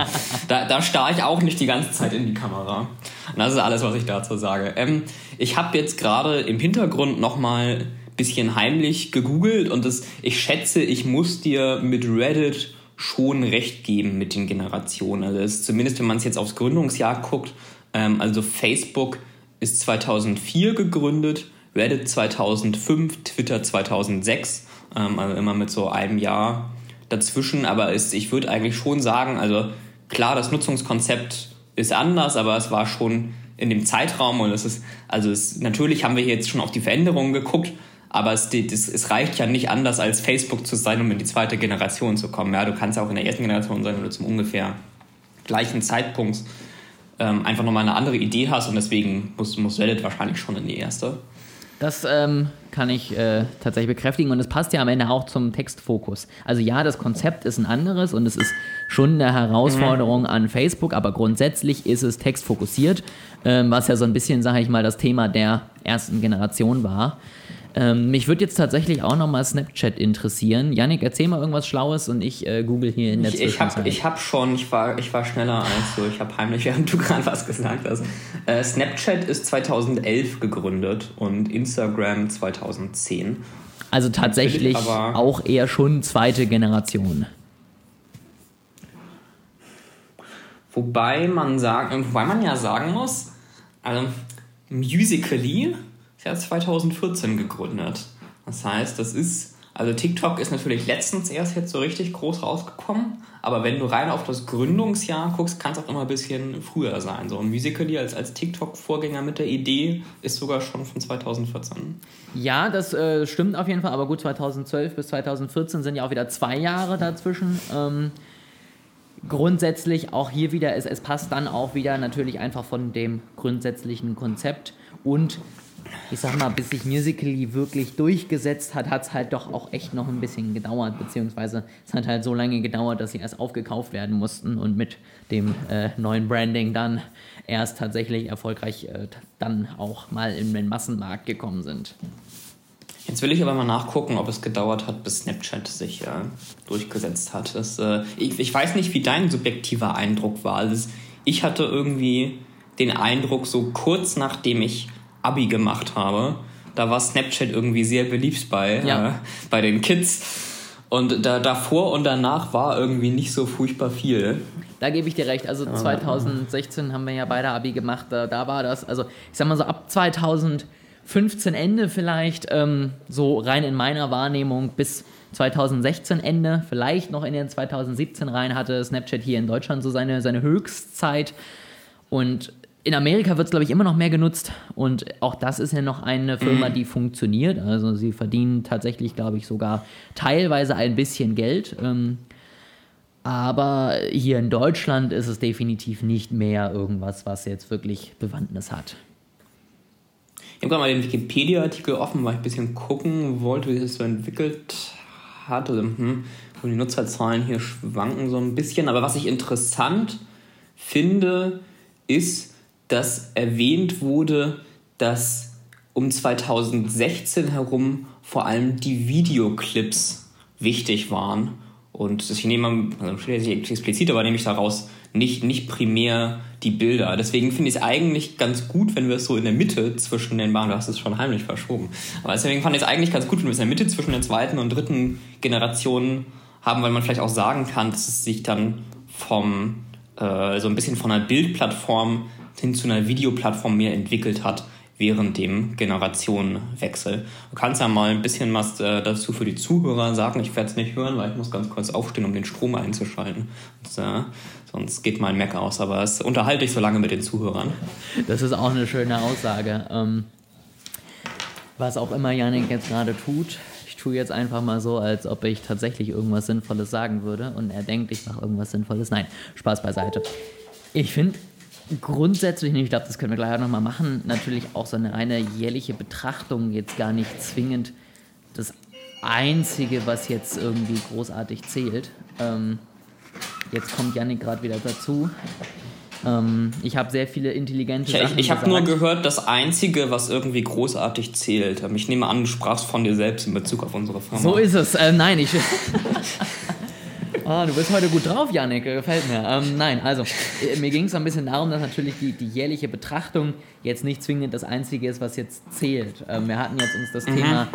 da, da starre ich auch nicht die ganze Zeit in die Kamera. Und das ist alles, was ich dazu sage. Ähm, ich habe jetzt gerade im Hintergrund nochmal ein bisschen heimlich gegoogelt und das, ich schätze, ich muss dir mit Reddit schon recht geben mit den Generationen. Also ist, zumindest wenn man es jetzt aufs Gründungsjahr guckt, ähm, also Facebook ist 2004 gegründet, Reddit 2005, Twitter 2006, ähm, also immer mit so einem Jahr dazwischen. Aber ist, ich würde eigentlich schon sagen, also klar, das Nutzungskonzept ist anders, aber es war schon in dem Zeitraum und es ist, also es, natürlich haben wir jetzt schon auf die Veränderungen geguckt, aber es, das, es reicht ja nicht anders als Facebook zu sein, um in die zweite Generation zu kommen. Ja, du kannst ja auch in der ersten Generation sein, wenn du zum ungefähr gleichen Zeitpunkt ähm, einfach nochmal eine andere Idee hast und deswegen muss, muss Reddit wahrscheinlich schon in die erste. Das ähm, kann ich äh, tatsächlich bekräftigen und es passt ja am Ende auch zum Textfokus. Also ja, das Konzept ist ein anderes und es ist schon eine Herausforderung mhm. an Facebook, aber grundsätzlich ist es textfokussiert, ähm, was ja so ein bisschen, sage ich mal, das Thema der ersten Generation war. Ähm, mich würde jetzt tatsächlich auch nochmal Snapchat interessieren. Yannick, erzähl mal irgendwas Schlaues und ich äh, google hier in der Ich, ich habe hab schon, ich war, ich war schneller als du. Ich habe heimlich, während du gerade was gesagt hast. Äh, Snapchat ist 2011 gegründet und Instagram 2010. Also tatsächlich auch eher schon zweite Generation. Wobei man sagen, wobei man ja sagen muss, also Musically ist ja 2014 gegründet. Das heißt, das ist, also TikTok ist natürlich letztens erst jetzt so richtig groß rausgekommen, aber wenn du rein auf das Gründungsjahr guckst, kann es auch immer ein bisschen früher sein. So ein Musical.ly als, als TikTok-Vorgänger mit der Idee ist sogar schon von 2014. Ja, das äh, stimmt auf jeden Fall, aber gut, 2012 bis 2014 sind ja auch wieder zwei Jahre dazwischen. Ähm, grundsätzlich auch hier wieder, es, es passt dann auch wieder natürlich einfach von dem grundsätzlichen Konzept und ich sag mal, bis sich Musically wirklich durchgesetzt hat, hat es halt doch auch echt noch ein bisschen gedauert, beziehungsweise es hat halt so lange gedauert, dass sie erst aufgekauft werden mussten und mit dem äh, neuen Branding dann erst tatsächlich erfolgreich äh, dann auch mal in den Massenmarkt gekommen sind. Jetzt will ich aber mal nachgucken, ob es gedauert hat, bis Snapchat sich äh, durchgesetzt hat. Das, äh, ich, ich, weiß nicht, wie dein subjektiver Eindruck war. Also ich hatte irgendwie den Eindruck, so kurz nachdem ich Abi gemacht habe, da war Snapchat irgendwie sehr beliebt bei, ja. äh, bei den Kids. Und da, davor und danach war irgendwie nicht so furchtbar viel. Da gebe ich dir recht. Also 2016 haben wir ja beide Abi gemacht. Da, da war das, also ich sag mal so ab 2015 Ende vielleicht, ähm, so rein in meiner Wahrnehmung bis 2016 Ende, vielleicht noch in den 2017 rein, hatte Snapchat hier in Deutschland so seine, seine Höchstzeit. Und in Amerika wird es, glaube ich, immer noch mehr genutzt und auch das ist ja noch eine Firma, mhm. die funktioniert. Also sie verdienen tatsächlich, glaube ich, sogar teilweise ein bisschen Geld. Ähm, aber hier in Deutschland ist es definitiv nicht mehr irgendwas, was jetzt wirklich Bewandtnis hat. Ich habe gerade mal den Wikipedia-Artikel offen, weil ich ein bisschen gucken wollte, wie es so entwickelt hat. Also, hm, die Nutzerzahlen hier schwanken so ein bisschen. Aber was ich interessant finde, ist, dass erwähnt wurde, dass um 2016 herum vor allem die Videoclips wichtig waren. Und ich nehme, also steht nicht explizit, aber nehme ich daraus nicht, nicht primär die Bilder. Deswegen finde ich es eigentlich ganz gut, wenn wir es so in der Mitte zwischen den Bahnen, du hast es schon heimlich verschoben, aber deswegen fand ich es eigentlich ganz gut, wenn wir es in der Mitte zwischen der zweiten und dritten Generation haben, weil man vielleicht auch sagen kann, dass es sich dann vom, äh, so ein bisschen von einer Bildplattform hin zu einer Videoplattform mehr entwickelt hat während dem Generationenwechsel. Du kannst ja mal ein bisschen was äh, dazu für die Zuhörer sagen. Ich werde es nicht hören, weil ich muss ganz kurz aufstehen, um den Strom einzuschalten. Und, äh, sonst geht mein Mac aus, aber es unterhalte ich so lange mit den Zuhörern. Das ist auch eine schöne Aussage. Ähm, was auch immer Janik jetzt gerade tut, ich tue jetzt einfach mal so, als ob ich tatsächlich irgendwas Sinnvolles sagen würde und er denkt, ich mache irgendwas Sinnvolles. Nein, Spaß beiseite. Ich finde grundsätzlich, ich glaube, das können wir gleich auch nochmal machen, natürlich auch so eine reine jährliche Betrachtung jetzt gar nicht zwingend das Einzige, was jetzt irgendwie großartig zählt. Ähm, jetzt kommt Yannick gerade wieder dazu. Ähm, ich habe sehr viele intelligente Sachen Ich, ich habe nur gehört, das Einzige, was irgendwie großartig zählt. Ich nehme an, du sprachst von dir selbst in Bezug auf unsere Firma. So ist es. Äh, nein, ich... Ah, du bist heute gut drauf, Janik, gefällt mir. Ähm, nein, also äh, mir ging es ein bisschen darum, dass natürlich die, die jährliche Betrachtung jetzt nicht zwingend das Einzige ist, was jetzt zählt. Ähm, wir hatten jetzt uns das mhm. Thema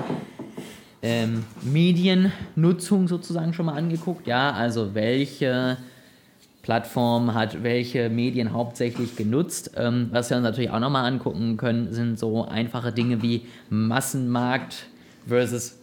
ähm, Mediennutzung sozusagen schon mal angeguckt. Ja, also welche Plattform hat welche Medien hauptsächlich genutzt. Ähm, was wir uns natürlich auch nochmal angucken können, sind so einfache Dinge wie Massenmarkt versus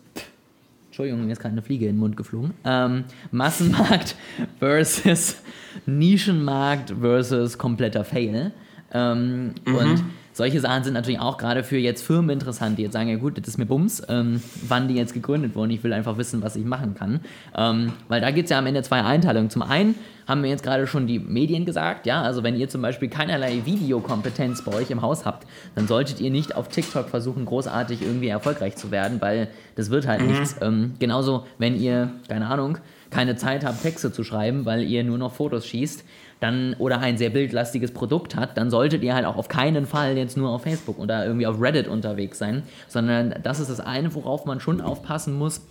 Entschuldigung, mir ist gerade eine Fliege in den Mund geflogen. Ähm, Massenmarkt versus Nischenmarkt versus kompletter Fail. Ähm, mhm. Und solche Sachen sind natürlich auch gerade für jetzt Firmen interessant, die jetzt sagen, ja gut, das ist mir Bums, ähm, wann die jetzt gegründet wurden. Ich will einfach wissen, was ich machen kann. Ähm, weil da gibt es ja am Ende zwei Einteilungen. Zum einen haben wir jetzt gerade schon die Medien gesagt, ja, also wenn ihr zum Beispiel keinerlei Videokompetenz bei euch im Haus habt, dann solltet ihr nicht auf TikTok versuchen, großartig irgendwie erfolgreich zu werden, weil das wird halt mhm. nichts. Ähm, genauso, wenn ihr, keine Ahnung, keine Zeit habt, Texte zu schreiben, weil ihr nur noch Fotos schießt, dann oder ein sehr bildlastiges Produkt hat, dann solltet ihr halt auch auf keinen Fall jetzt nur auf Facebook oder irgendwie auf Reddit unterwegs sein, sondern das ist das eine, worauf man schon aufpassen muss.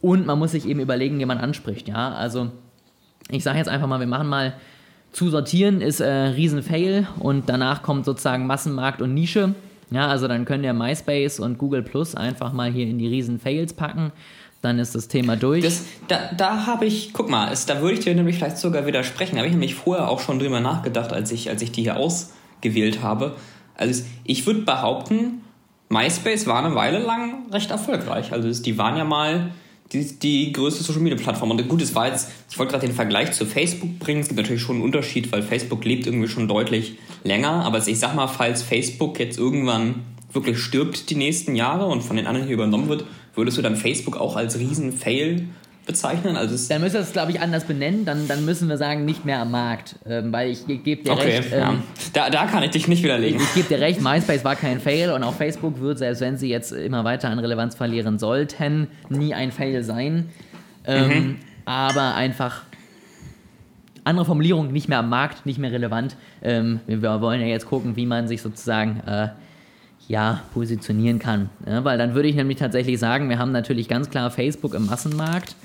Und man muss sich eben überlegen, wie man anspricht. Ja, also ich sage jetzt einfach mal, wir machen mal zu sortieren ist äh, Riesen-Fail und danach kommt sozusagen Massenmarkt und Nische. Ja, also dann könnt ihr MySpace und Google Plus einfach mal hier in die Riesen-Fails packen dann ist das Thema durch. Das, da da habe ich, guck mal, es, da würde ich dir nämlich vielleicht sogar widersprechen. Da habe ich nämlich vorher auch schon drüber nachgedacht, als ich, als ich die hier ausgewählt habe. Also ich würde behaupten, MySpace war eine Weile lang recht erfolgreich. Also die waren ja mal die, die größte Social Media Plattform. Und gut, es war jetzt, ich wollte gerade den Vergleich zu Facebook bringen. Es gibt natürlich schon einen Unterschied, weil Facebook lebt irgendwie schon deutlich länger. Aber ich sag mal, falls Facebook jetzt irgendwann wirklich stirbt die nächsten Jahre und von den anderen hier übernommen wird, würdest du dann Facebook auch als Riesen-Fail bezeichnen? Also dann müssen wir es, glaube ich, anders benennen. Dann, dann müssen wir sagen, nicht mehr am Markt. Ähm, weil ich, ich gebe dir okay, recht. Ähm, ja. da, da kann ich dich nicht widerlegen. Ich, ich gebe dir recht, MySpace war kein Fail und auch Facebook wird, selbst wenn sie jetzt immer weiter an Relevanz verlieren sollten, nie ein Fail sein. Ähm, mhm. Aber einfach andere Formulierung, nicht mehr am Markt, nicht mehr relevant. Ähm, wir wollen ja jetzt gucken, wie man sich sozusagen äh, ja, positionieren kann. Ja, weil dann würde ich nämlich tatsächlich sagen, wir haben natürlich ganz klar Facebook im Massenmarkt.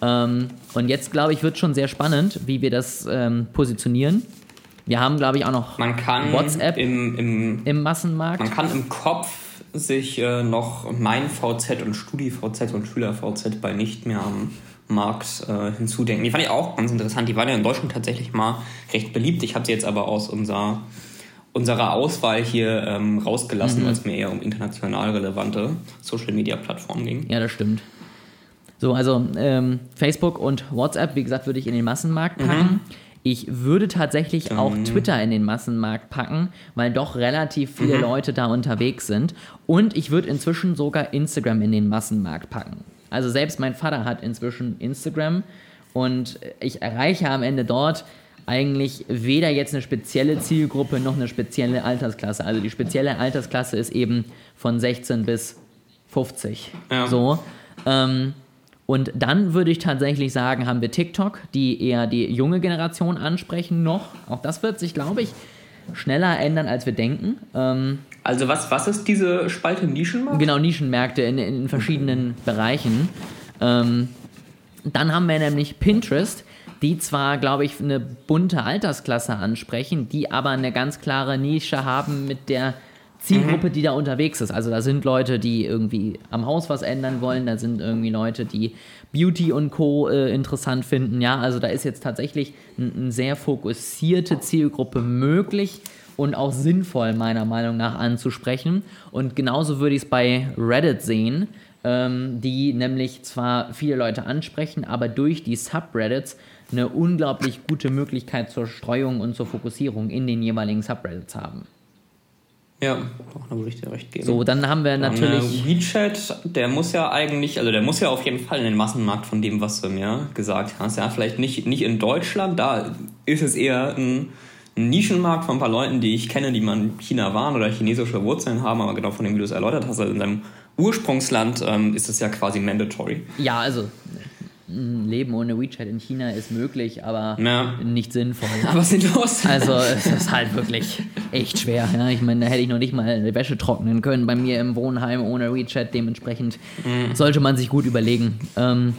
Ähm, und jetzt, glaube ich, wird schon sehr spannend, wie wir das ähm, positionieren. Wir haben, glaube ich, auch noch man kann WhatsApp im, im, im Massenmarkt. Man kann im Kopf sich äh, noch mein VZ und StudiVZ und SchülerVZ bei nicht mehr am Markt äh, hinzudenken. Die fand ich auch ganz interessant. Die waren ja in Deutschland tatsächlich mal recht beliebt. Ich habe sie jetzt aber aus unserer unserer Auswahl hier ähm, rausgelassen, mhm. weil es mir eher um international relevante Social-Media-Plattformen ging. Ja, das stimmt. So, also ähm, Facebook und WhatsApp, wie gesagt, würde ich in den Massenmarkt mhm. packen. Mhm. Ich würde tatsächlich mhm. auch Twitter in den Massenmarkt packen, weil doch relativ viele mhm. Leute da unterwegs sind. Und ich würde inzwischen sogar Instagram in den Massenmarkt packen. Also selbst mein Vater hat inzwischen Instagram und ich erreiche am Ende dort eigentlich weder jetzt eine spezielle Zielgruppe noch eine spezielle Altersklasse. Also die spezielle Altersklasse ist eben von 16 bis 50. Ja. So. Ähm, und dann würde ich tatsächlich sagen, haben wir TikTok, die eher die junge Generation ansprechen noch. Auch das wird sich, glaube ich, schneller ändern, als wir denken. Ähm, also was, was ist diese Spalte Nischenmarkt? Genau, Nischenmärkte in, in verschiedenen Bereichen. Ähm, dann haben wir nämlich Pinterest, die zwar, glaube ich, eine bunte Altersklasse ansprechen, die aber eine ganz klare Nische haben mit der Zielgruppe, mhm. die da unterwegs ist. Also da sind Leute, die irgendwie am Haus was ändern wollen, da sind irgendwie Leute, die Beauty und Co. Äh, interessant finden. Ja, also da ist jetzt tatsächlich eine sehr fokussierte Zielgruppe möglich und auch sinnvoll meiner Meinung nach anzusprechen. Und genauso würde ich es bei Reddit sehen, ähm, die nämlich zwar viele Leute ansprechen, aber durch die Subreddits eine unglaublich gute Möglichkeit zur Streuung und zur Fokussierung in den jeweiligen Subreddits haben. Ja, da würde ich dir recht geben. So, dann haben wir natürlich. WeChat, der muss ja eigentlich, also der muss ja auf jeden Fall in den Massenmarkt von dem, was du mir gesagt hast. Ja, vielleicht nicht, nicht in Deutschland, da ist es eher ein, ein Nischenmarkt von ein paar Leuten, die ich kenne, die mal in China waren oder chinesische Wurzeln haben, aber genau von dem, wie du es erläutert hast, also in deinem Ursprungsland ähm, ist es ja quasi mandatory. Ja, also ein Leben ohne WeChat in China ist möglich, aber ja. nicht sinnvoll. Aber sinnlos. Also es ist halt wirklich echt schwer. Ja? Ich meine, da hätte ich noch nicht mal die Wäsche trocknen können bei mir im Wohnheim ohne WeChat. Dementsprechend mhm. sollte man sich gut überlegen. Ähm,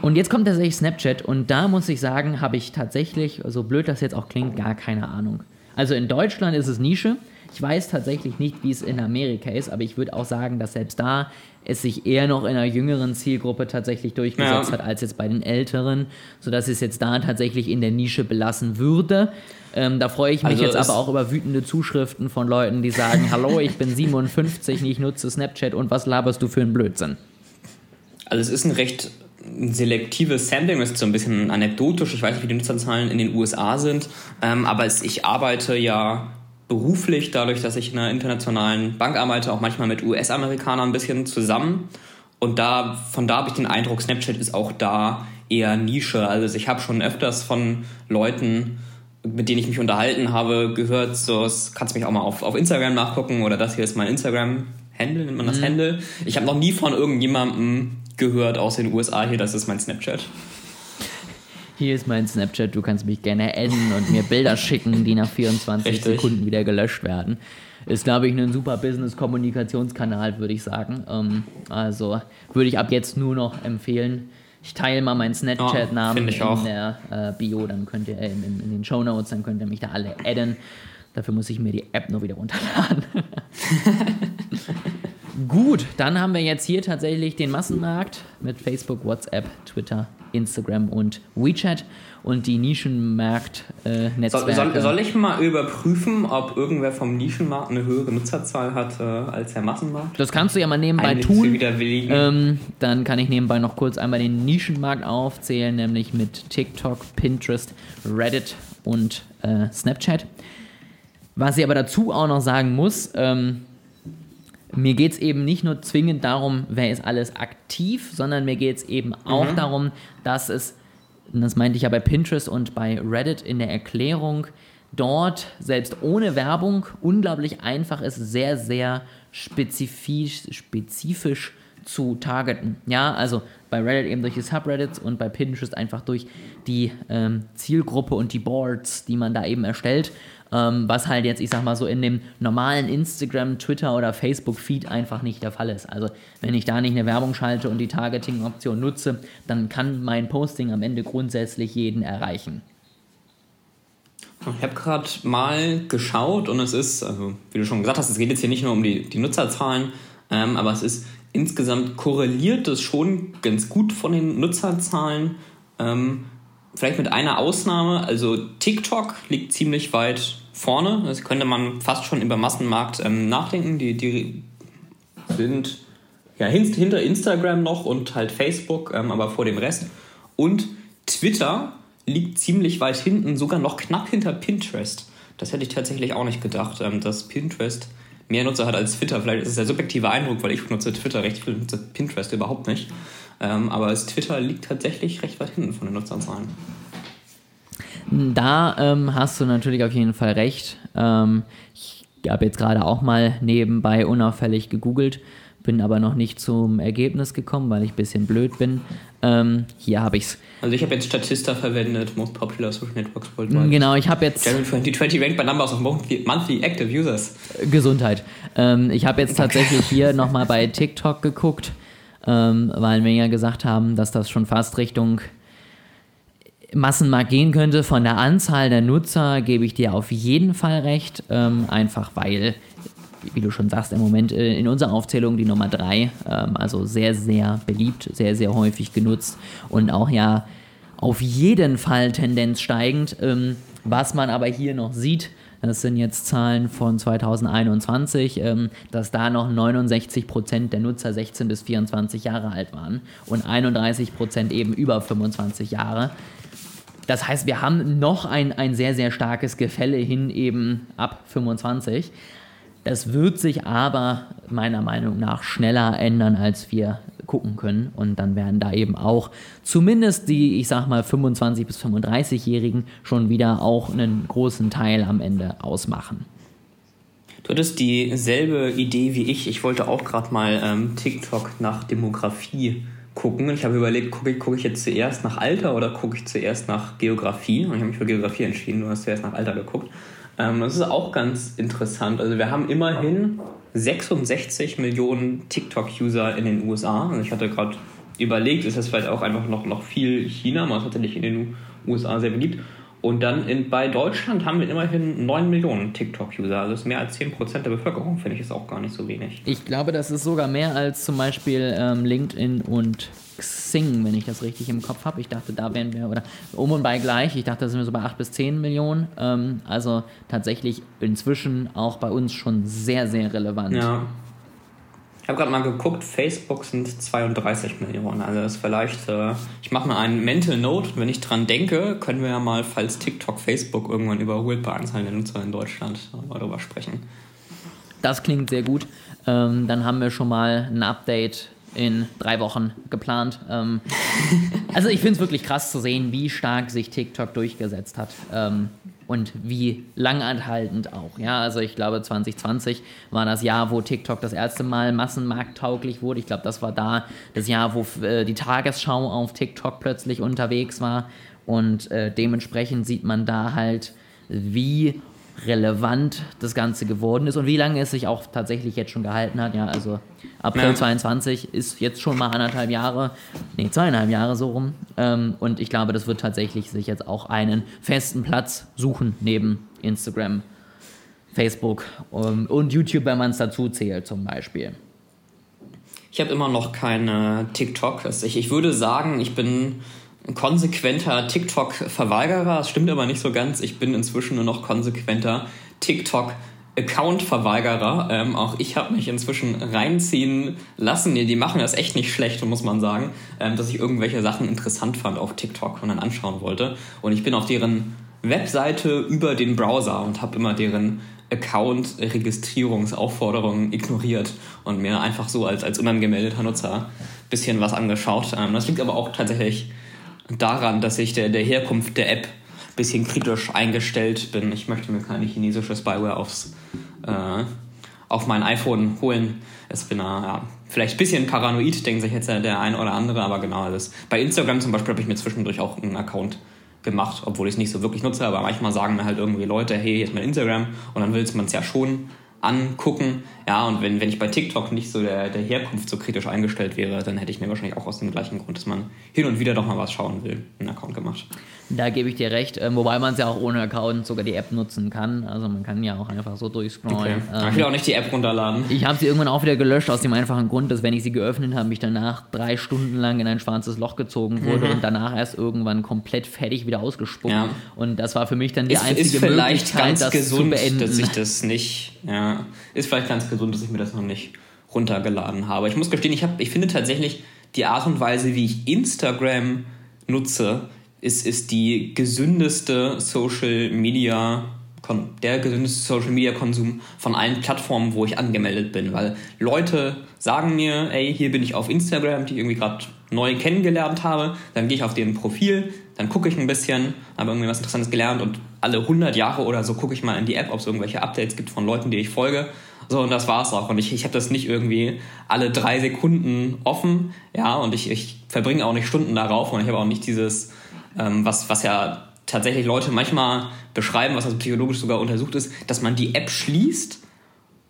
Und jetzt kommt tatsächlich Snapchat und da muss ich sagen, habe ich tatsächlich, so blöd das jetzt auch klingt, gar keine Ahnung. Also in Deutschland ist es Nische. Ich weiß tatsächlich nicht, wie es in Amerika ist, aber ich würde auch sagen, dass selbst da es sich eher noch in einer jüngeren Zielgruppe tatsächlich durchgesetzt ja. hat als jetzt bei den älteren, sodass es jetzt da tatsächlich in der Nische belassen würde. Ähm, da freue ich mich also jetzt aber auch über wütende Zuschriften von Leuten, die sagen, hallo, ich bin 57, ich nutze Snapchat und was laberst du für einen Blödsinn? Also es ist ein recht selektives Sampling, das ist so ein bisschen anekdotisch, ich weiß nicht, wie die Nutzerzahlen in den USA sind, ähm, aber es, ich arbeite ja beruflich, dadurch, dass ich in einer internationalen Bank arbeite, auch manchmal mit US-Amerikanern ein bisschen zusammen. Und da, von da habe ich den Eindruck, Snapchat ist auch da eher Nische. Also ich habe schon öfters von Leuten, mit denen ich mich unterhalten habe, gehört, so, kannst du mich auch mal auf, auf Instagram nachgucken oder das hier ist mein Instagram-Handle, nennt man das mhm. Handle. Ich habe noch nie von irgendjemandem gehört aus den USA hier, das ist mein Snapchat hier ist mein Snapchat, du kannst mich gerne adden und mir Bilder schicken, die nach 24 Richtig. Sekunden wieder gelöscht werden. Ist, glaube ich, ein super Business-Kommunikationskanal, würde ich sagen. Ähm, also würde ich ab jetzt nur noch empfehlen. Ich teile mal meinen Snapchat-Namen ja, in der äh, Bio, dann könnt ihr äh, in, in, den Show Notes, dann könnt ihr mich da alle adden. Dafür muss ich mir die App nur wieder runterladen. Gut, dann haben wir jetzt hier tatsächlich den Massenmarkt mit Facebook, WhatsApp, Twitter, Instagram und WeChat und die Nischenmarkt-Netzwerke. Äh, soll, soll, ich mal überprüfen, ob irgendwer vom Nischenmarkt eine höhere Nutzerzahl hat äh, als der Massenmarkt? Das kannst du ja mal nebenbei Ein tun. Ähm, dann kann ich nebenbei noch kurz einmal den Nischenmarkt aufzählen, nämlich mit TikTok, Pinterest, Reddit und äh, Snapchat. Was ich aber dazu auch noch sagen muss, ähm, mir geht es eben nicht nur zwingend darum, wer ist alles aktiv, sondern mir geht es eben auch mhm. darum, dass es, das meinte ich ja bei Pinterest und bei Reddit in der Erklärung, dort selbst ohne Werbung unglaublich einfach ist, sehr, sehr spezifisch, spezifisch zu targeten. Ja, also bei Reddit eben durch die Subreddits und bei Pinterest einfach durch die ähm, Zielgruppe und die Boards, die man da eben erstellt. Ähm, was halt jetzt, ich sag mal so, in dem normalen Instagram, Twitter oder Facebook-Feed einfach nicht der Fall ist. Also, wenn ich da nicht eine Werbung schalte und die Targeting-Option nutze, dann kann mein Posting am Ende grundsätzlich jeden erreichen. Ich habe gerade mal geschaut und es ist, also wie du schon gesagt hast, es geht jetzt hier nicht nur um die, die Nutzerzahlen, ähm, aber es ist insgesamt korreliert es schon ganz gut von den Nutzerzahlen. Ähm, vielleicht mit einer Ausnahme, also TikTok liegt ziemlich weit vorne. Das könnte man fast schon über Massenmarkt ähm, nachdenken. Die, die sind ja, hinter Instagram noch und halt Facebook, ähm, aber vor dem Rest. Und Twitter liegt ziemlich weit hinten, sogar noch knapp hinter Pinterest. Das hätte ich tatsächlich auch nicht gedacht, ähm, dass Pinterest mehr Nutzer hat als Twitter. Vielleicht ist es der subjektive Eindruck, weil ich nutze Twitter recht viel, nutze Pinterest überhaupt nicht. Ähm, aber das Twitter liegt tatsächlich recht weit hinten von den Nutzerzahlen. Da ähm, hast du natürlich auf jeden Fall recht. Ähm, ich habe jetzt gerade auch mal nebenbei unauffällig gegoogelt, bin aber noch nicht zum Ergebnis gekommen, weil ich ein bisschen blöd bin. Ähm, hier habe ich es. Also ich habe jetzt Statista verwendet, Most Popular Social Networks Worldwide. Genau, ich habe jetzt... January 2020 ranked by numbers of monthly active users. Gesundheit. Ähm, ich habe jetzt tatsächlich hier nochmal bei TikTok geguckt ähm, weil wir ja gesagt haben, dass das schon fast Richtung Massenmarkt gehen könnte. Von der Anzahl der Nutzer gebe ich dir auf jeden Fall recht, ähm, einfach weil, wie du schon sagst, im Moment äh, in unserer Aufzählung die Nummer 3, ähm, also sehr, sehr beliebt, sehr, sehr häufig genutzt und auch ja auf jeden Fall Tendenz steigend. Ähm, was man aber hier noch sieht, das sind jetzt Zahlen von 2021, ähm, dass da noch 69 Prozent der Nutzer 16 bis 24 Jahre alt waren und 31 Prozent eben über 25 Jahre. Das heißt, wir haben noch ein, ein sehr, sehr starkes Gefälle hin eben ab 25. Das wird sich aber meiner Meinung nach schneller ändern, als wir gucken können. Und dann werden da eben auch zumindest die, ich sag mal, 25- bis 35-Jährigen schon wieder auch einen großen Teil am Ende ausmachen. Du hattest dieselbe Idee wie ich. Ich wollte auch gerade mal ähm, TikTok nach Demografie gucken. Ich habe überlegt, gucke guck ich jetzt zuerst nach Alter oder gucke ich zuerst nach Geografie? Und ich habe mich für Geografie entschieden, du hast zuerst nach Alter geguckt. Ähm, das ist auch ganz interessant. Also wir haben immerhin 66 Millionen TikTok-User in den USA. Also ich hatte gerade überlegt, ist das vielleicht auch einfach noch, noch viel China, man ist tatsächlich in den USA sehr beliebt. Und dann in, bei Deutschland haben wir immerhin 9 Millionen TikTok-User. Also das ist mehr als 10% der Bevölkerung, finde ich, ist auch gar nicht so wenig. Ich glaube, das ist sogar mehr als zum Beispiel ähm, LinkedIn und Xing, wenn ich das richtig im Kopf habe. Ich dachte, da wären wir, oder um und bei gleich, ich dachte, da sind wir so bei 8 bis 10 Millionen. Ähm, also tatsächlich inzwischen auch bei uns schon sehr, sehr relevant. Ja. Ich habe gerade mal geguckt, Facebook sind 32 Millionen. Also das ist vielleicht, äh, ich mache mal einen Mental Note. Wenn ich dran denke, können wir ja mal, falls TikTok Facebook irgendwann überholt bei Anzahl der Nutzer in Deutschland, mal darüber sprechen. Das klingt sehr gut. Ähm, dann haben wir schon mal ein Update in drei Wochen geplant. Ähm, also ich finde es wirklich krass zu sehen, wie stark sich TikTok durchgesetzt hat. Ähm, und wie langanhaltend auch. Ja, also ich glaube 2020 war das Jahr, wo TikTok das erste Mal massenmarkttauglich wurde. Ich glaube, das war da das Jahr, wo äh, die Tagesschau auf TikTok plötzlich unterwegs war und äh, dementsprechend sieht man da halt, wie relevant das Ganze geworden ist und wie lange es sich auch tatsächlich jetzt schon gehalten hat. Ja, also April ja. 22 ist jetzt schon mal anderthalb Jahre, nee, zweieinhalb Jahre so rum. Ähm, und ich glaube, das wird tatsächlich sich jetzt auch einen festen Platz suchen neben Instagram, Facebook um, und YouTube, wenn man es dazu zählt zum Beispiel. Ich habe immer noch keine TikTok. Ich, ich würde sagen, ich bin konsequenter TikTok-Verweigerer. Das stimmt aber nicht so ganz. Ich bin inzwischen nur noch konsequenter TikTok- Account-Verweigerer. Ähm, auch ich habe mich inzwischen reinziehen lassen. Die, die machen das echt nicht schlecht, muss man sagen, ähm, dass ich irgendwelche Sachen interessant fand auf TikTok und dann anschauen wollte. Und ich bin auf deren Webseite über den Browser und habe immer deren Account-Registrierungsaufforderungen ignoriert und mir einfach so als, als unangemeldeter Nutzer ein bisschen was angeschaut. Ähm, das liegt aber auch tatsächlich daran, dass ich der, der Herkunft der App ein bisschen kritisch eingestellt bin. Ich möchte mir keine chinesische Spyware aufs, äh, auf mein iPhone holen. Es bin ja, vielleicht ein bisschen paranoid, denkt sich jetzt der eine oder andere, aber genau alles. Bei Instagram zum Beispiel habe ich mir zwischendurch auch einen Account gemacht, obwohl ich es nicht so wirklich nutze, aber manchmal sagen mir halt irgendwie Leute, hey, hier ist mein Instagram und dann will man es ja schon angucken. Ja, und wenn, wenn ich bei TikTok nicht so der, der Herkunft so kritisch eingestellt wäre, dann hätte ich mir wahrscheinlich auch aus dem gleichen Grund, dass man hin und wieder doch mal was schauen will, einen Account gemacht. Da gebe ich dir recht, äh, wobei man es ja auch ohne Account sogar die App nutzen kann. Also man kann ja auch einfach so durchscrollen. Okay. Ähm, ich will auch nicht die App runterladen. Ich habe sie irgendwann auch wieder gelöscht, aus dem einfachen Grund, dass wenn ich sie geöffnet habe, ich danach drei Stunden lang in ein schwarzes Loch gezogen wurde mhm. und danach erst irgendwann komplett fertig wieder ausgespuckt. Ja. Und das war für mich dann die ist, einzige ist vielleicht Möglichkeit, ganz das gesund, zu beenden. Dass ich das nicht, ja, ist vielleicht ganz gesund, dass ich mir das noch nicht runtergeladen habe. Ich muss gestehen, ich, hab, ich finde tatsächlich die Art und Weise, wie ich Instagram nutze, ist, ist die gesündeste Social Media, der gesündeste Social Media Konsum von allen Plattformen, wo ich angemeldet bin, weil Leute sagen mir, ey, hier bin ich auf Instagram, die ich irgendwie gerade neu kennengelernt habe, dann gehe ich auf deren Profil, dann gucke ich ein bisschen, habe irgendwie was Interessantes gelernt und alle 100 Jahre oder so gucke ich mal in die App, ob es irgendwelche Updates gibt von Leuten, die ich folge. So, und das war's auch. Und ich, ich habe das nicht irgendwie alle drei Sekunden offen, ja, und ich, ich verbringe auch nicht Stunden darauf und ich habe auch nicht dieses ähm, was, was ja tatsächlich Leute manchmal beschreiben, was also psychologisch sogar untersucht ist, dass man die App schließt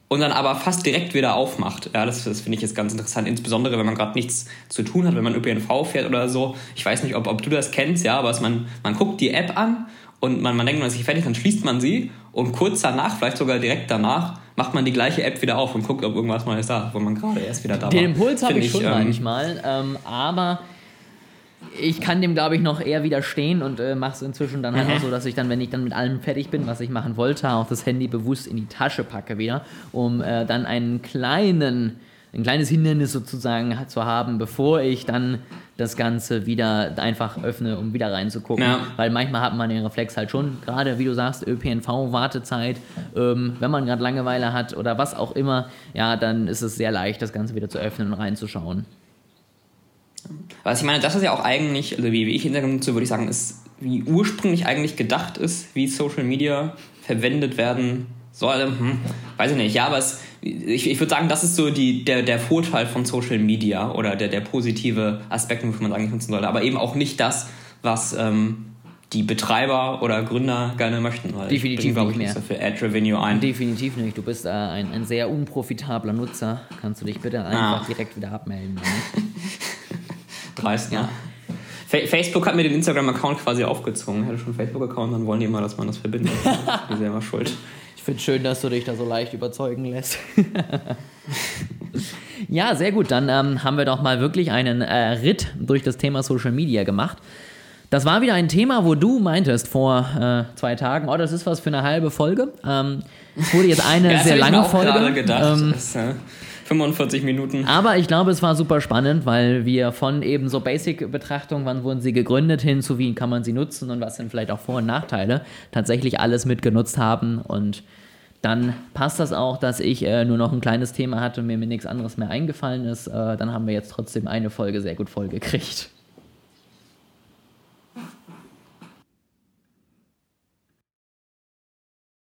und dann aber fast direkt wieder aufmacht. Ja, das, das finde ich jetzt ganz interessant, insbesondere wenn man gerade nichts zu tun hat, wenn man ÖPNV fährt oder so. Ich weiß nicht, ob, ob du das kennst, ja, aber man, man guckt die App an und man, man denkt, man ist nicht fertig, dann schließt man sie und kurz danach, vielleicht sogar direkt danach, macht man die gleiche App wieder auf und guckt, ob irgendwas Neues da ist, wo man gerade erst wieder da war. Den Impuls habe ich schon ähm, manchmal, ähm, aber ich kann dem, glaube ich, noch eher widerstehen und äh, mache es inzwischen dann halt mhm. auch so, dass ich dann, wenn ich dann mit allem fertig bin, was ich machen wollte, auch das Handy bewusst in die Tasche packe wieder, um äh, dann einen kleinen, ein kleines Hindernis sozusagen zu haben, bevor ich dann das Ganze wieder einfach öffne, um wieder reinzugucken. Ja. Weil manchmal hat man den Reflex halt schon, gerade wie du sagst, ÖPNV, Wartezeit, ähm, wenn man gerade Langeweile hat oder was auch immer, ja, dann ist es sehr leicht, das Ganze wieder zu öffnen und reinzuschauen. Was ich meine, das ist ja auch eigentlich, also wie, wie ich Instagram nutze, würde ich sagen, ist, wie ursprünglich eigentlich gedacht ist, wie Social Media verwendet werden soll. Hm, weiß ich nicht. Ja, aber es, ich, ich würde sagen, das ist so die, der, der Vorteil von Social Media oder der, der positive Aspekt, wofür man es eigentlich nutzen sollte. Aber eben auch nicht das, was ähm, die Betreiber oder Gründer gerne möchten. Weil Definitiv bringe, nicht mehr. So für Ad Revenue ein. Definitiv nicht. Du bist äh, ein, ein sehr unprofitabler Nutzer. Kannst du dich bitte einfach ah. direkt wieder abmelden. Dreist? Ja. Facebook hat mir den Instagram-Account quasi aufgezwungen. Ich hatte schon einen Facebook-Account, dann wollen die immer, dass man das verbindet. die sind selber schuld. Ich finde es schön, dass du dich da so leicht überzeugen lässt. ja, sehr gut. Dann ähm, haben wir doch mal wirklich einen äh, Ritt durch das Thema Social Media gemacht. Das war wieder ein Thema, wo du meintest vor äh, zwei Tagen, oh, das ist was für eine halbe Folge. Ähm, es wurde jetzt eine ja, sehr lange Folge. Gedacht. Ähm, das, äh, 45 Minuten. Aber ich glaube, es war super spannend, weil wir von eben so Basic-Betrachtung, wann wurden sie gegründet, hin zu wie kann man sie nutzen und was sind vielleicht auch Vor- und Nachteile, tatsächlich alles mitgenutzt haben. Und dann passt das auch, dass ich äh, nur noch ein kleines Thema hatte und mir, mir nichts anderes mehr eingefallen ist. Äh, dann haben wir jetzt trotzdem eine Folge sehr gut vollgekriegt.